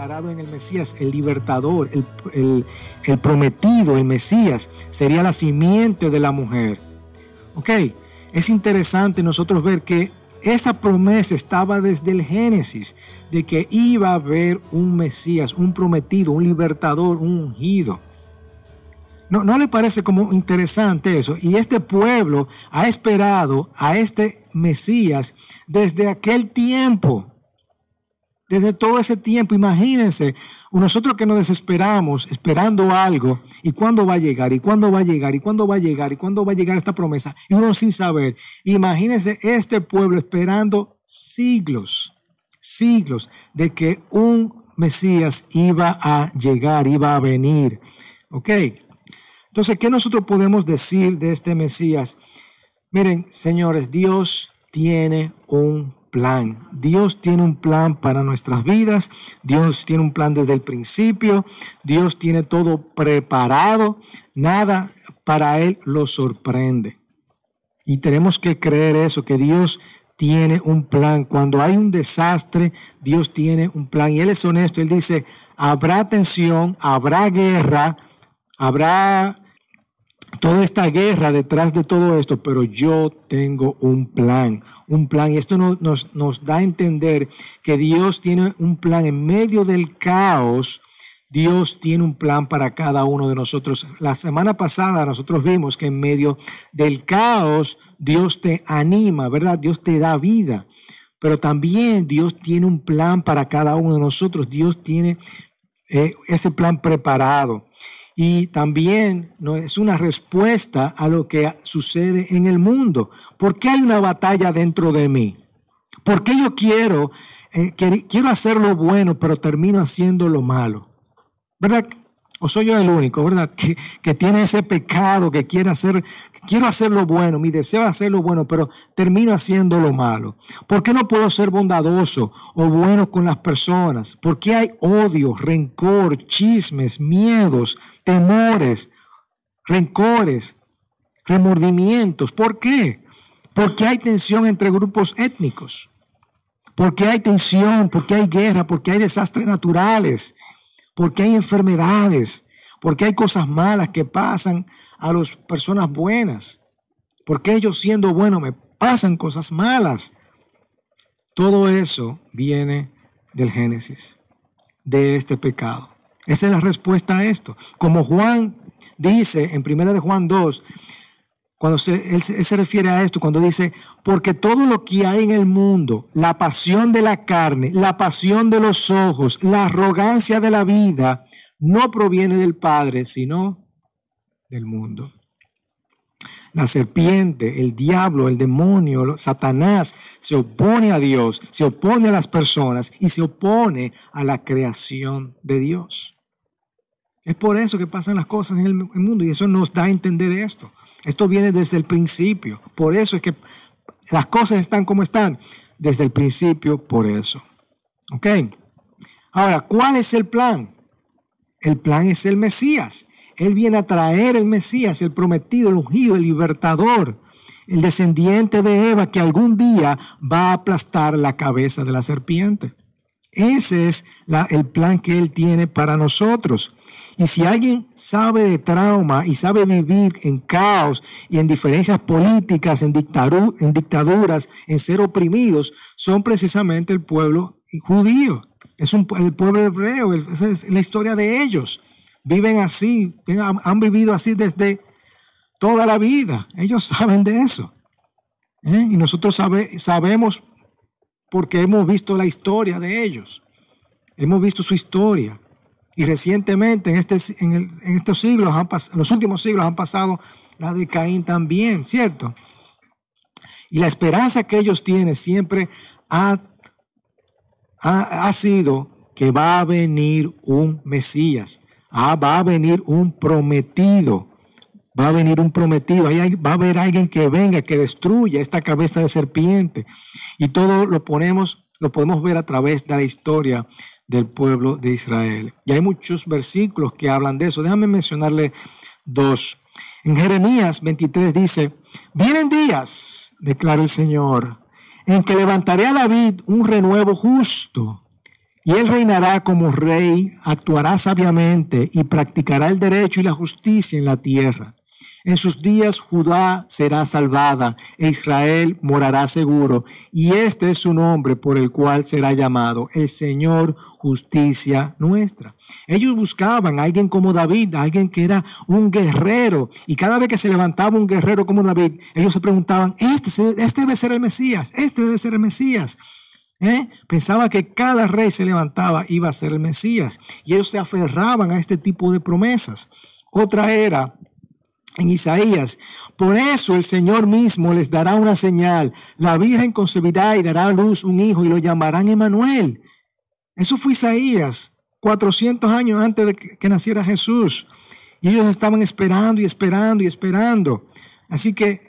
declarado en el Mesías, el libertador, el, el prometido, el Mesías, sería la simiente de la mujer. Ok, es interesante nosotros ver que esa promesa estaba desde el Génesis, de que iba a haber un Mesías, un prometido, un libertador, un ungido. ¿No, ¿No le parece como interesante eso? Y este pueblo ha esperado a este Mesías desde aquel tiempo. Desde todo ese tiempo, imagínense, nosotros que nos desesperamos esperando algo, y cuándo va a llegar, y cuándo va a llegar, y cuándo va a llegar, y cuándo va a llegar esta promesa, y uno sin saber. Imagínense este pueblo esperando siglos, siglos de que un Mesías iba a llegar, iba a venir. ¿Ok? Entonces, ¿qué nosotros podemos decir de este Mesías? Miren, señores, Dios tiene un plan. Dios tiene un plan para nuestras vidas. Dios tiene un plan desde el principio. Dios tiene todo preparado. Nada para Él lo sorprende. Y tenemos que creer eso, que Dios tiene un plan. Cuando hay un desastre, Dios tiene un plan. Y Él es honesto. Él dice, habrá tensión, habrá guerra, habrá toda esta guerra detrás de todo esto, pero yo tengo un plan, un plan. Y esto nos, nos, da a entender que Dios tiene un plan en medio del caos. Dios tiene un plan para cada uno de nosotros. La semana pasada nosotros vimos que en medio del caos Dios te anima, ¿verdad? Dios te da vida. Pero también Dios tiene un plan para cada uno de nosotros. Dios tiene eh, ese plan preparado y también ¿no? es una respuesta a lo que sucede en el mundo. ¿Por qué hay una batalla dentro de mí? ¿Por qué yo quiero, eh, quiero hacer lo bueno, pero termino haciendo lo malo? ¿Verdad? ¿O soy yo el único, verdad? Que, que, tiene ese pecado, que quiere hacer, quiero hacer lo bueno, mi deseo es hacer lo bueno, pero termino haciendo lo malo. ¿Por qué no puedo ser bondadoso o bueno con las personas? ¿Por qué hay odio, rencor, chismes, miedos, temores, rencores, remordimientos? ¿Por qué? Porque hay tensión entre grupos étnicos. Porque hay tensión, porque hay guerra, porque hay desastres naturales porque hay enfermedades, porque hay cosas malas que pasan a las personas buenas, porque ellos siendo buenos me pasan cosas malas. Todo eso viene del Génesis, de este pecado. Esa es la respuesta a esto. Como Juan dice en 1 de Juan 2, cuando se, él, se refiere a esto, cuando dice, porque todo lo que hay en el mundo, la pasión de la carne, la pasión de los ojos, la arrogancia de la vida, no proviene del Padre, sino del mundo. La serpiente, el diablo, el demonio, Satanás se opone a Dios, se opone a las personas y se opone a la creación de Dios. Es por eso que pasan las cosas en el mundo y eso nos da a entender esto. Esto viene desde el principio. Por eso es que las cosas están como están. Desde el principio, por eso. ¿Ok? Ahora, ¿cuál es el plan? El plan es el Mesías. Él viene a traer el Mesías, el prometido, el ungido, el libertador, el descendiente de Eva que algún día va a aplastar la cabeza de la serpiente. Ese es el plan que Él tiene para nosotros. Y si alguien sabe de trauma y sabe vivir en caos y en diferencias políticas, en, dictaduras, en ser oprimidos, son precisamente el pueblo judío. Es un, el pueblo hebreo, es la historia de ellos. Viven así, han, vivido así desde toda la vida. Ellos saben de eso. ¿eh? Y nosotros sabemos porque hemos visto la historia de ellos. Hemos visto su historia. Y recientemente, en, este, en, estos siglos, han los últimos siglos, han pasado la de Caín también, ¿cierto? Y la esperanza que ellos tienen siempre ha, ha, sido que va a venir un Mesías, ah, va a venir un prometido, va a venir un prometido, va a haber alguien que venga, que destruya esta cabeza de serpiente. Y todo lo ponemos, lo podemos ver a través de la historia del pueblo de Israel. Y hay muchos versículos que hablan de eso. Déjame mencionarle dos. En Jeremías 23 dice, vienen días, declara el Señor, en que levantaré a David un renuevo justo, Y él reinará como rey, actuará sabiamente y practicará el derecho y la justicia en la tierra. En sus días Judá será salvada e Israel morará seguro. Y este es su nombre por el cual será llamado el Señor justicia nuestra. Ellos buscaban a alguien como David, alguien que era un guerrero. Y cada vez que se levantaba un guerrero como David, ellos se preguntaban, este, este debe ser el Mesías, este debe ser el Mesías. ¿Eh? Pensaba que cada rey se levantaba iba a ser el Mesías. Y ellos se aferraban a este tipo de promesas. Otra era en Isaías. Por eso el Señor mismo les dará una señal. La Virgen concebirá y dará a luz un hijo y lo llamarán Emanuel. Eso fue Isaías, 400 años antes de que naciera Jesús. Y ellos estaban esperando y esperando y esperando. Así que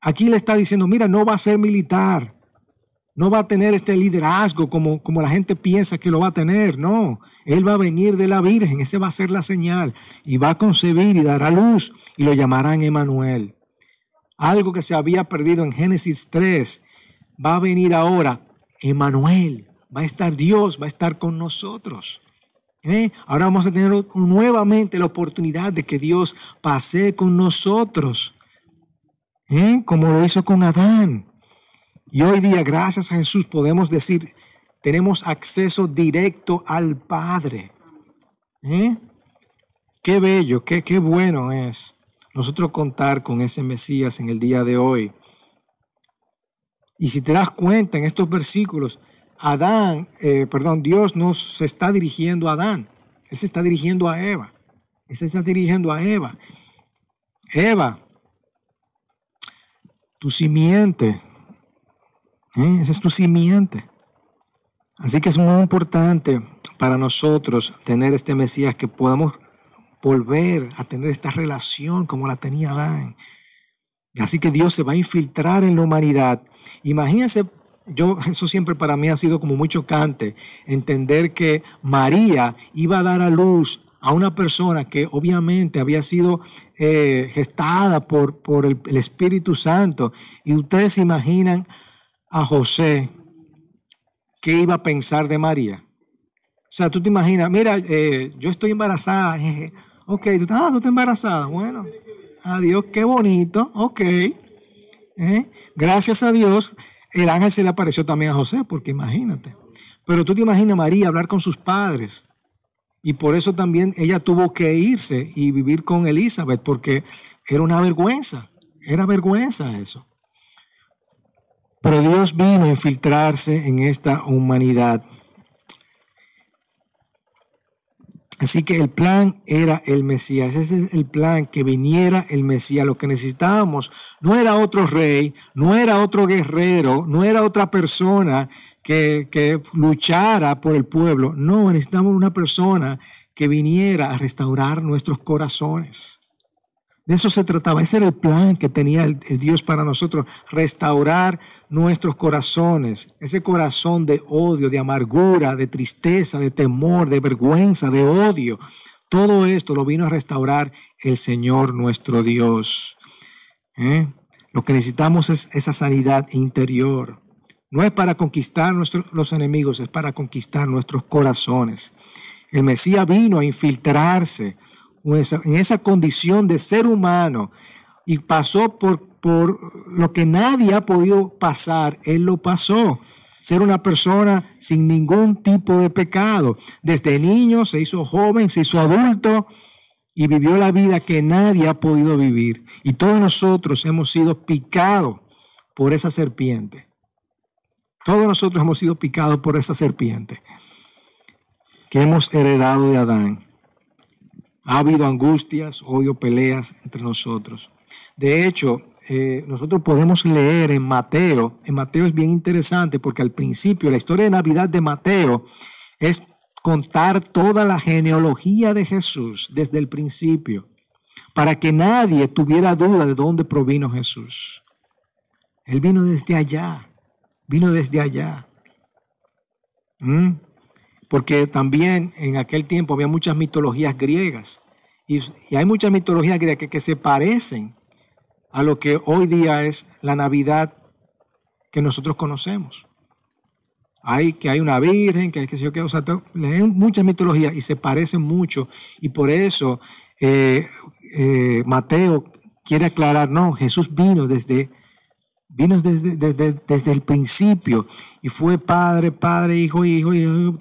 aquí le está diciendo, mira, no va a ser militar. No va a tener este liderazgo como, como la gente piensa que lo va a tener. No, Él va a venir de la Virgen. Ese va a ser la señal. Y va a concebir y dará luz y lo llamarán Emanuel. Algo que se había perdido en Génesis 3 va a venir ahora. Emanuel. Va a estar Dios, va a estar con nosotros. ¿Eh? Ahora vamos a tener nuevamente la oportunidad de que Dios pase con nosotros. ¿Eh? Como lo hizo con Adán. Y hoy día, gracias a Jesús, podemos decir, tenemos acceso directo al Padre. ¿Eh? Qué bello, qué, qué bueno es nosotros contar con ese Mesías en el día de hoy. Y si te das cuenta en estos versículos, Adán, eh, perdón, Dios no se está dirigiendo a Adán, Él se está dirigiendo a Eva. Él se está dirigiendo a Eva. Eva, tu simiente ¿Eh? Esa es tu simiente. Así que es muy importante para nosotros tener este Mesías que podamos volver a tener esta relación como la tenía Adán. Así que Dios se va a infiltrar en la humanidad. Imagínense, yo, eso siempre para mí ha sido como muy chocante, entender que María iba a dar a luz a una persona que obviamente había sido eh, gestada por, por el, el Espíritu Santo. Y ustedes se imaginan a José, ¿qué iba a pensar de María? O sea, tú te imaginas, mira, eh, yo estoy embarazada. Ok, tú, ah, tú estás embarazada. Bueno, adiós, qué bonito. Ok. ¿Eh? Gracias a Dios, el ángel se le apareció también a José, porque imagínate. Pero tú te imaginas María hablar con sus padres. Y por eso también ella tuvo que irse y vivir con Elizabeth, porque era una vergüenza. Era vergüenza eso. Pero Dios vino a infiltrarse en esta humanidad. Así que el plan era el Mesías. Ese es el plan, que viniera el Mesías. Lo que necesitábamos no era otro rey, no era otro guerrero, no era otra persona que, que luchara por el pueblo. No, necesitamos una persona que viniera a restaurar nuestros corazones. De eso se trataba. Ese era el plan que tenía Dios para nosotros, restaurar nuestros corazones, ese corazón de odio, de amargura, de tristeza, de temor, de vergüenza, de odio. Todo esto lo vino a restaurar el Señor nuestro Dios. ¿Eh? Lo que necesitamos es esa sanidad interior. No es para conquistar los enemigos, es para conquistar nuestros corazones. El Mesías vino a infiltrarse en esa condición de ser humano y pasó por, lo que nadie ha podido pasar, Él lo pasó. Ser una persona sin ningún tipo de pecado. Desde niño se hizo joven, se hizo adulto y vivió la vida que nadie ha podido vivir. Y todos nosotros hemos sido picados por esa serpiente. Todos nosotros hemos sido picados por esa serpiente que hemos heredado de Adán. Ha habido angustias, odio, peleas entre nosotros. De hecho, eh, nosotros podemos leer en Mateo, en Mateo es bien interesante porque al principio la historia de Navidad de Mateo es contar toda la genealogía de Jesús desde el principio, para que nadie tuviera duda de dónde provino Jesús. Él vino desde allá, vino desde allá. ¿Mm? Porque también en aquel tiempo había muchas mitologías griegas y, hay muchas mitologías griegas que, se parecen a lo que hoy día es la Navidad que nosotros conocemos. hay que hay una virgen, que hay que qué, o sea, leen muchas mitologías y se parecen mucho y por eso eh, eh, Mateo quiere aclarar, no, Jesús vino desde, vino desde, desde, el principio y fue padre, padre, hijo, hijo, hijo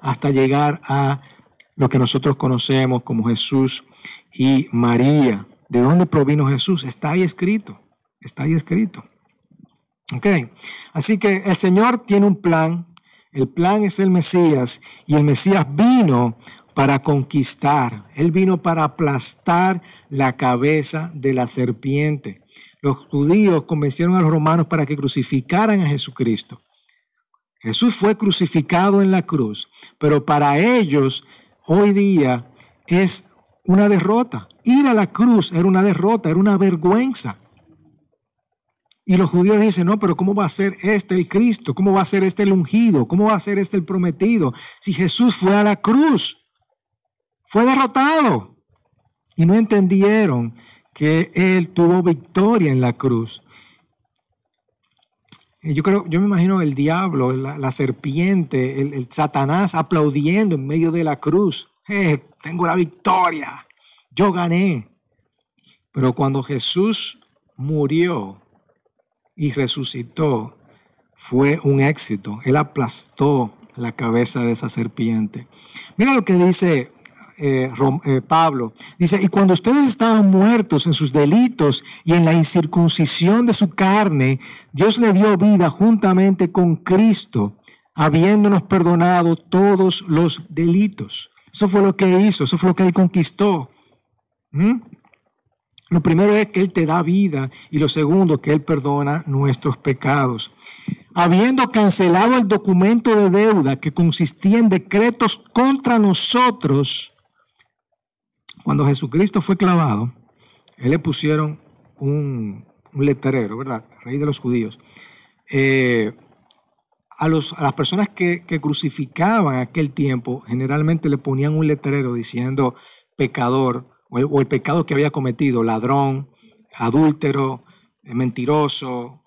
hasta llegar a lo que nosotros conocemos como Jesús y María. ¿De dónde provino Jesús? Está ahí escrito, está ahí escrito. Ok, así que el Señor tiene un plan, el plan es el Mesías y el Mesías vino para conquistar, Él vino para aplastar la cabeza de la serpiente. Los judíos convencieron a los romanos para que crucificaran a Jesucristo. Jesús fue crucificado en la cruz, pero para ellos hoy día es una derrota. Ir a la cruz era una derrota, era una vergüenza. Y los judíos dicen, no, pero ¿cómo va a ser este el Cristo? ¿Cómo va a ser este el ungido? ¿Cómo va a ser este el prometido? Si Jesús fue a la cruz, fue derrotado. Y no entendieron que Él tuvo victoria en la cruz. Yo creo, yo me imagino el diablo, la, serpiente, el, Satanás aplaudiendo en medio de la cruz. Eh, tengo la victoria, yo gané. Pero cuando Jesús murió, y resucitó fue un éxito. Él aplastó la cabeza de esa serpiente. Mira lo que dice eh, eh, Pablo. Dice, y cuando ustedes estaban muertos en sus delitos y en la incircuncisión de su carne, Dios le dio vida juntamente con Cristo, habiéndonos perdonado todos los delitos. Eso fue lo que hizo, eso fue lo que él conquistó. ¿Mm? Lo primero es que Él te da vida y lo segundo que Él perdona nuestros pecados. Habiendo cancelado el documento de deuda que consistía en decretos contra nosotros, cuando Jesucristo fue clavado, Él le pusieron un, letrero, ¿verdad? Rey de los judíos. Eh, a, los, a, las personas que, que crucificaban aquel tiempo, generalmente le ponían un letrero diciendo pecador o el, pecado que había cometido, ladrón, adúltero, eh, mentiroso,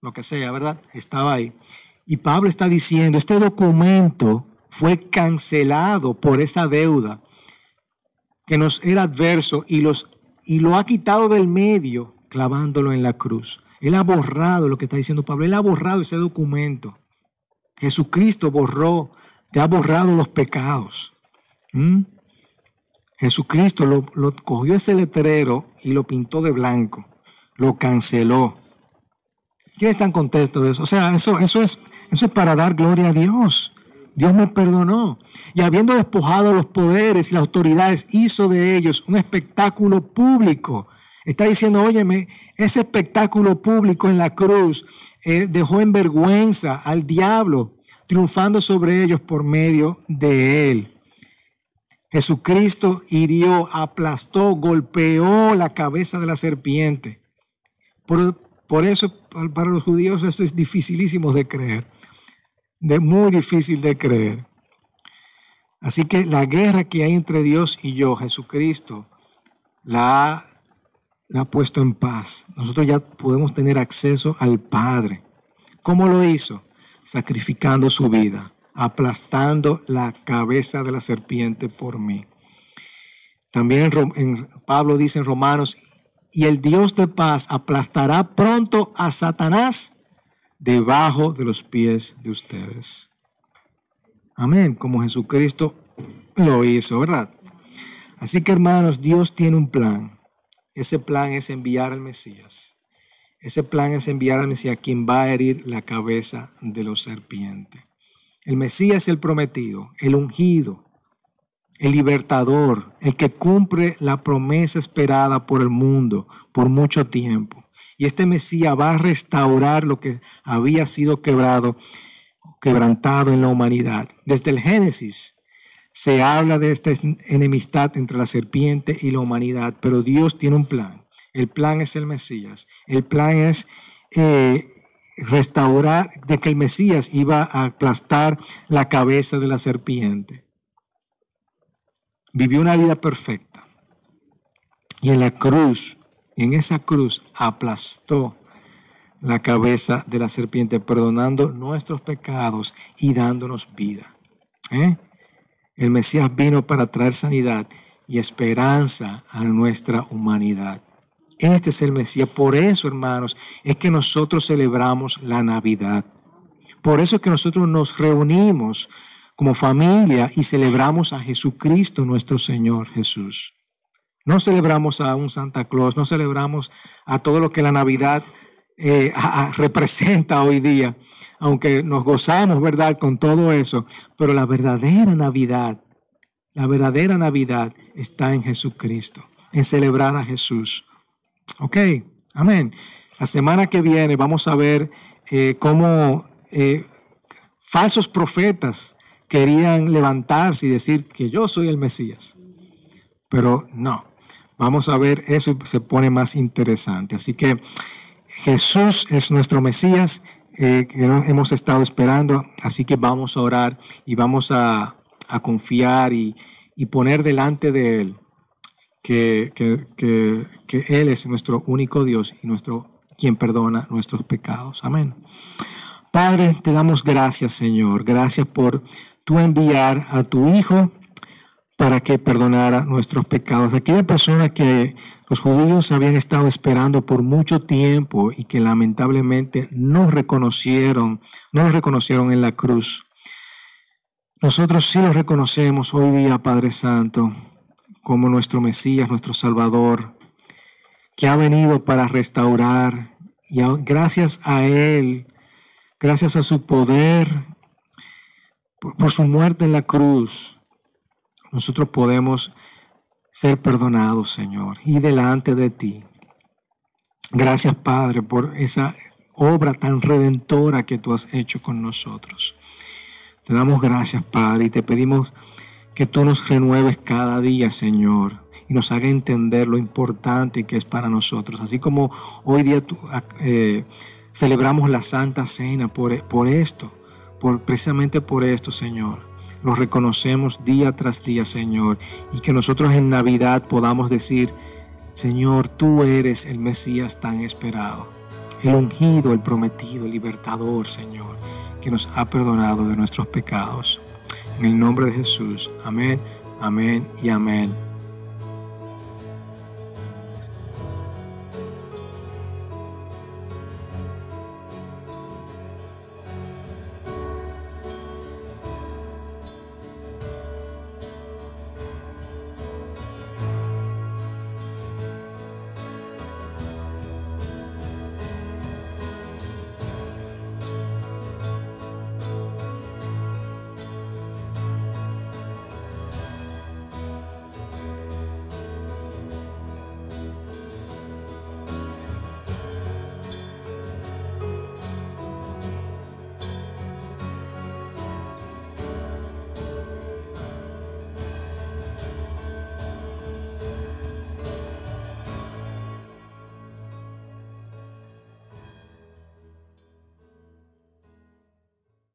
lo que sea, ¿verdad? Estaba ahí. Y Pablo está diciendo, este documento fue cancelado por esa deuda que nos era adverso y, los, y lo ha quitado del medio clavándolo en la cruz. Él ha borrado lo que está diciendo Pablo, él ha borrado ese documento. Jesucristo borró, te ha borrado los pecados. ¿Mm? Jesucristo lo, cogió ese letrero y lo pintó de blanco, lo canceló. ¿Quién está en contexto de eso? O sea, eso, eso, es, eso es para dar gloria a Dios. Dios me perdonó. Y habiendo despojado los poderes y las autoridades, hizo de ellos un espectáculo público. Está diciendo, óyeme, ese espectáculo público en la cruz eh, dejó en vergüenza al diablo, triunfando sobre ellos por medio de él. Jesucristo hirió, aplastó, golpeó la cabeza de la serpiente. Por, eso para los judíos esto es dificilísimo de creer, de muy difícil de creer. Así que la guerra que hay entre Dios y yo, Jesucristo, la ha, la ha puesto en paz. Nosotros ya podemos tener acceso al Padre. ¿Cómo lo hizo? Sacrificando su vida aplastando la cabeza de la serpiente por mí. También en, Pablo dice en Romanos, y el Dios de paz aplastará pronto a Satanás debajo de los pies de ustedes. Amén, como Jesucristo lo hizo, ¿verdad? Así que hermanos, Dios tiene un plan. Ese plan es enviar al Mesías. Ese plan es enviar al Mesías quien va a herir la cabeza de los serpientes. El Mesías es el prometido, el ungido, el libertador, el que cumple la promesa esperada por el mundo por mucho tiempo. Y este Mesías va a restaurar lo que había sido quebrado, quebrantado en la humanidad. Desde el Génesis se habla de esta enemistad entre la serpiente y la humanidad, pero Dios tiene un plan. El plan es el Mesías. El plan es eh, restaurar, de que el Mesías iba a aplastar la cabeza de la serpiente. Vivió una vida perfecta. Y en la cruz, en esa cruz, aplastó la cabeza de la serpiente, perdonando nuestros pecados y dándonos vida. ¿Eh? El Mesías vino para traer sanidad y esperanza a nuestra humanidad. Este es el Mesías. Por eso, hermanos, es que nosotros celebramos la Navidad. Por eso es que nosotros nos reunimos como familia y celebramos a Jesucristo, nuestro Señor Jesús. No celebramos a un Santa Claus, no celebramos a todo lo que la Navidad eh, representa hoy día, aunque nos gozamos, ¿verdad?, con todo eso, pero la verdadera Navidad, la verdadera Navidad está en Jesucristo, en celebrar a Jesús. Ok, amén. La semana que viene vamos a ver eh, cómo eh, falsos profetas querían levantarse y decir que yo soy el Mesías. Pero no, vamos a ver eso y se pone más interesante. Así que Jesús es nuestro Mesías eh, que hemos estado esperando, así que vamos a orar y vamos a, confiar y, poner delante de Él que, que Él es nuestro único Dios y nuestro quien perdona nuestros pecados. Amén. Padre, te damos gracias, Señor. Gracias por tú enviar a tu Hijo para que perdonara nuestros pecados. Aquella persona que los judíos habían estado esperando por mucho tiempo y que lamentablemente no reconocieron, no lo reconocieron en la cruz. Nosotros sí lo reconocemos hoy día, Padre Santo, como nuestro Mesías, nuestro Salvador, que ha venido para restaurar y gracias a Él, gracias a su poder, por, su muerte en la cruz, nosotros podemos ser perdonados, Señor, y delante de ti. Gracias, Padre, por esa obra tan redentora que tú has hecho con nosotros. Te damos gracias, Padre, y te pedimos que tú nos renueves cada día, Señor, y nos haga entender lo importante que es para nosotros. Así como hoy día eh, celebramos la Santa Cena por, por esto, precisamente por esto, Señor. Lo reconocemos día tras día, Señor, y que nosotros en Navidad podamos decir, Señor, tú eres el Mesías tan esperado, el ungido, el prometido, el libertador, Señor, que nos ha perdonado de nuestros pecados. En el nombre de Jesús, amén, amén y amén.